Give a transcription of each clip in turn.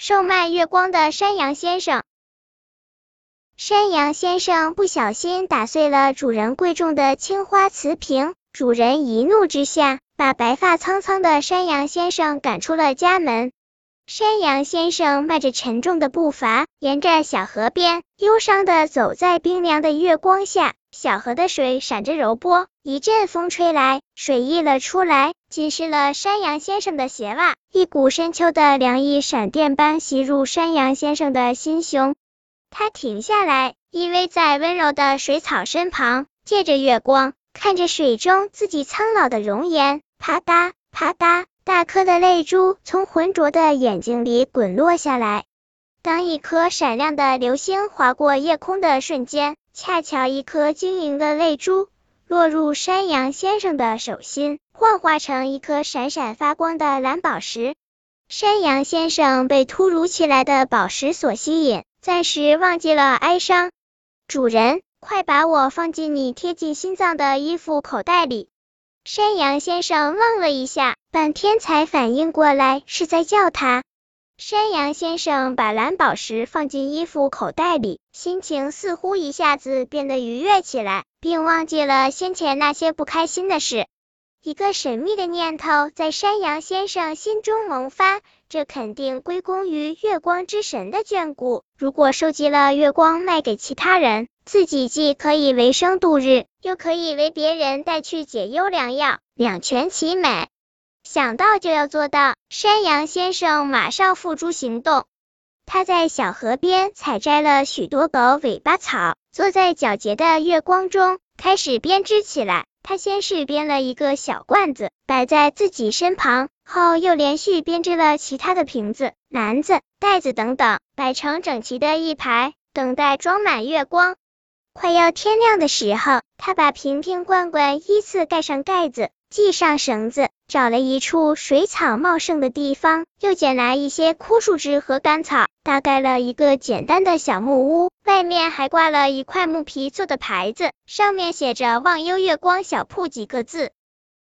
售卖月光的山羊先生。山羊先生不小心打碎了主人贵重的青花瓷瓶，主人一怒之下，把白发苍苍的山羊先生赶出了家门。山羊先生迈着沉重的步伐，沿着小河边，忧伤的走在冰凉的月光下。小河的水闪着柔波，一阵风吹来，水溢了出来，浸湿了山羊先生的鞋袜。一股深秋的凉意闪电般袭入山羊先生的心胸。他停下来，依偎在温柔的水草身旁，借着月光，看着水中自己苍老的容颜。啪嗒啪嗒，大颗的泪珠从浑浊的眼睛里滚落下来。当一颗闪亮的流星划过夜空的瞬间，恰巧一颗晶莹的泪珠落入山羊先生的手心，幻化成一颗闪闪发光的蓝宝石。山羊先生被突如其来的宝石所吸引。暂时忘记了哀伤，主人，快把我放进你贴近心脏的衣服口袋里。山羊先生愣了一下，半天才反应过来是在叫他。山羊先生把蓝宝石放进衣服口袋里，心情似乎一下子变得愉悦起来，并忘记了先前那些不开心的事。一个神秘的念头在山羊先生心中萌发，这肯定归功于月光之神的眷顾。如果收集了月光卖给其他人，自己既可以为生度日，又可以为别人带去解忧良药，两全其美。想到就要做到，山羊先生马上付诸行动。他在小河边采摘了许多狗尾巴草，坐在皎洁的月光中，开始编织起来。他先是编了一个小罐子，摆在自己身旁，后又连续编织了其他的瓶子、篮子、袋子等等，摆成整齐的一排，等待装满月光。快要天亮的时候，他把瓶瓶罐罐依次盖上盖子，系上绳子，找了一处水草茂盛的地方，又捡来一些枯树枝和干草，搭盖了一个简单的小木屋。外面还挂了一块木皮做的牌子，上面写着“忘忧月光小铺”几个字。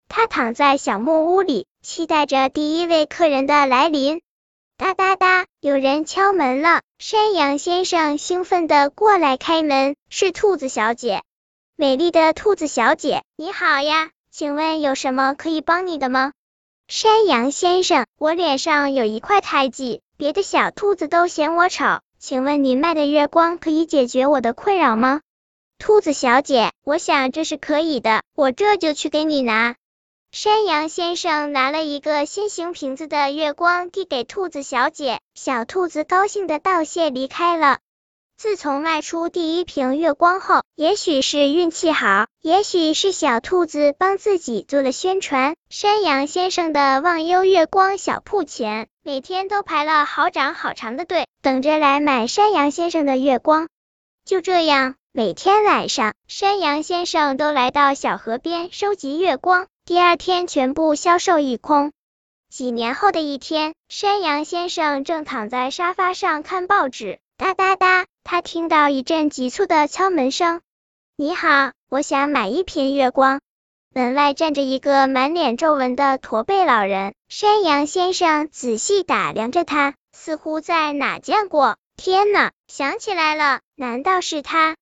他躺在小木屋里，期待着第一位客人的来临。哒哒哒，有人敲门了。山羊先生兴奋地过来开门，是兔子小姐。美丽的兔子小姐，你好呀，请问有什么可以帮你的吗？山羊先生，我脸上有一块胎记，别的小兔子都嫌我丑。请问你卖的月光可以解决我的困扰吗？兔子小姐，我想这是可以的，我这就去给你拿。山羊先生拿了一个新型瓶子的月光递给兔子小姐，小兔子高兴的道谢离开了。自从卖出第一瓶月光后，也许是运气好，也许是小兔子帮自己做了宣传，山羊先生的忘忧月光小铺前。每天都排了好长好长的队，等着来买山羊先生的月光。就这样，每天晚上，山羊先生都来到小河边收集月光，第二天全部销售一空。几年后的一天，山羊先生正躺在沙发上看报纸，哒哒哒，他听到一阵急促的敲门声。你好，我想买一瓶月光。门外站着一个满脸皱纹的驼背老人，山羊先生仔细打量着他，似乎在哪见过。天呐，想起来了，难道是他？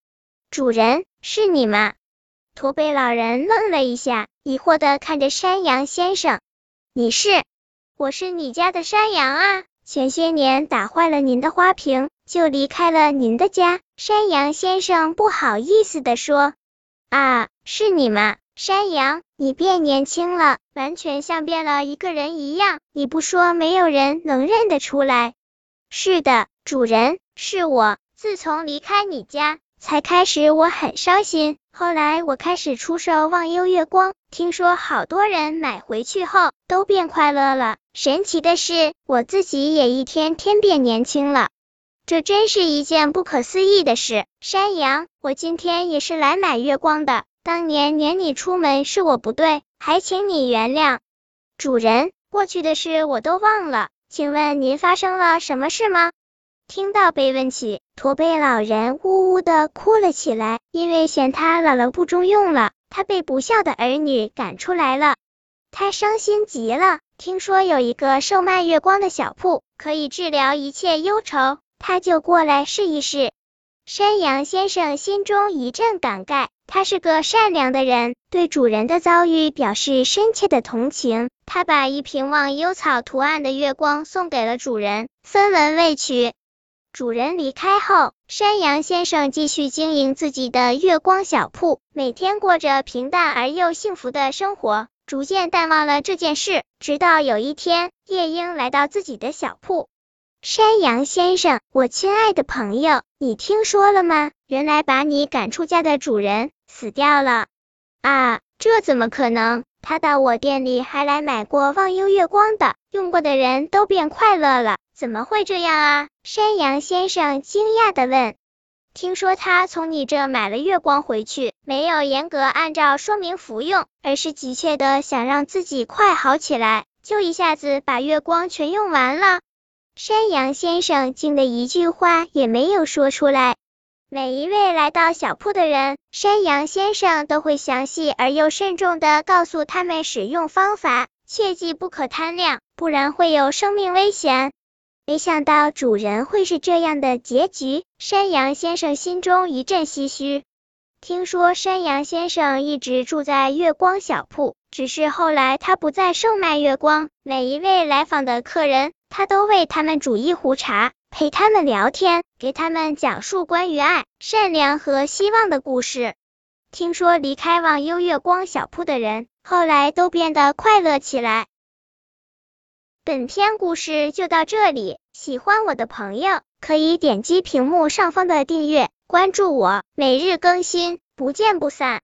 主人，是你吗？驼背老人愣了一下，疑惑的看着山羊先生。你是？我是你家的山羊啊，前些年打坏了您的花瓶，就离开了您的家。山羊先生不好意思地说。啊，是你吗？山羊，你变年轻了，完全像变了一个人一样。你不说，没有人能认得出来。是的，主人，是我。自从离开你家，才开始我很伤心。后来我开始出售忘忧月光，听说好多人买回去后都变快乐了。神奇的是，我自己也一天天变年轻了。这真是一件不可思议的事。山羊，我今天也是来买月光的。当年撵你出门是我不对，还请你原谅。主人，过去的事我都忘了，请问您发生了什么事吗？听到被问起，驼背老人呜呜的哭了起来，因为嫌他姥姥不中用了，他被不孝的儿女赶出来了，他伤心极了。听说有一个售卖月光的小铺。可以治疗一切忧愁，他就过来试一试。山羊先生心中一阵感慨，他是个善良的人，对主人的遭遇表示深切的同情。他把一瓶忘忧草图案的月光送给了主人，分文未取。主人离开后，山羊先生继续经营自己的月光小铺，每天过着平淡而又幸福的生活，逐渐淡忘了这件事。直到有一天，夜莺来到自己的小铺。山羊先生，我亲爱的朋友，你听说了吗？原来把你赶出家的主人死掉了。啊，这怎么可能？他到我店里还来买过忘忧月光的，用过的人都变快乐了。怎么会这样啊？山羊先生惊讶的问。听说他从你这买了月光回去，没有严格按照说明服用，而是急切的想让自己快好起来，就一下子把月光全用完了。山羊先生惊得一句话也没有说出来。每一位来到小铺的人，山羊先生都会详细而又慎重的告诉他们使用方法，切记不可贪量，不然会有生命危险。没想到主人会是这样的结局，山羊先生心中一阵唏嘘。听说山羊先生一直住在月光小铺，只是后来他不再售卖月光，每一位来访的客人。他都为他们煮一壶茶，陪他们聊天，给他们讲述关于爱、善良和希望的故事。听说离开忘忧月光小铺的人，后来都变得快乐起来。本篇故事就到这里，喜欢我的朋友可以点击屏幕上方的订阅，关注我，每日更新，不见不散。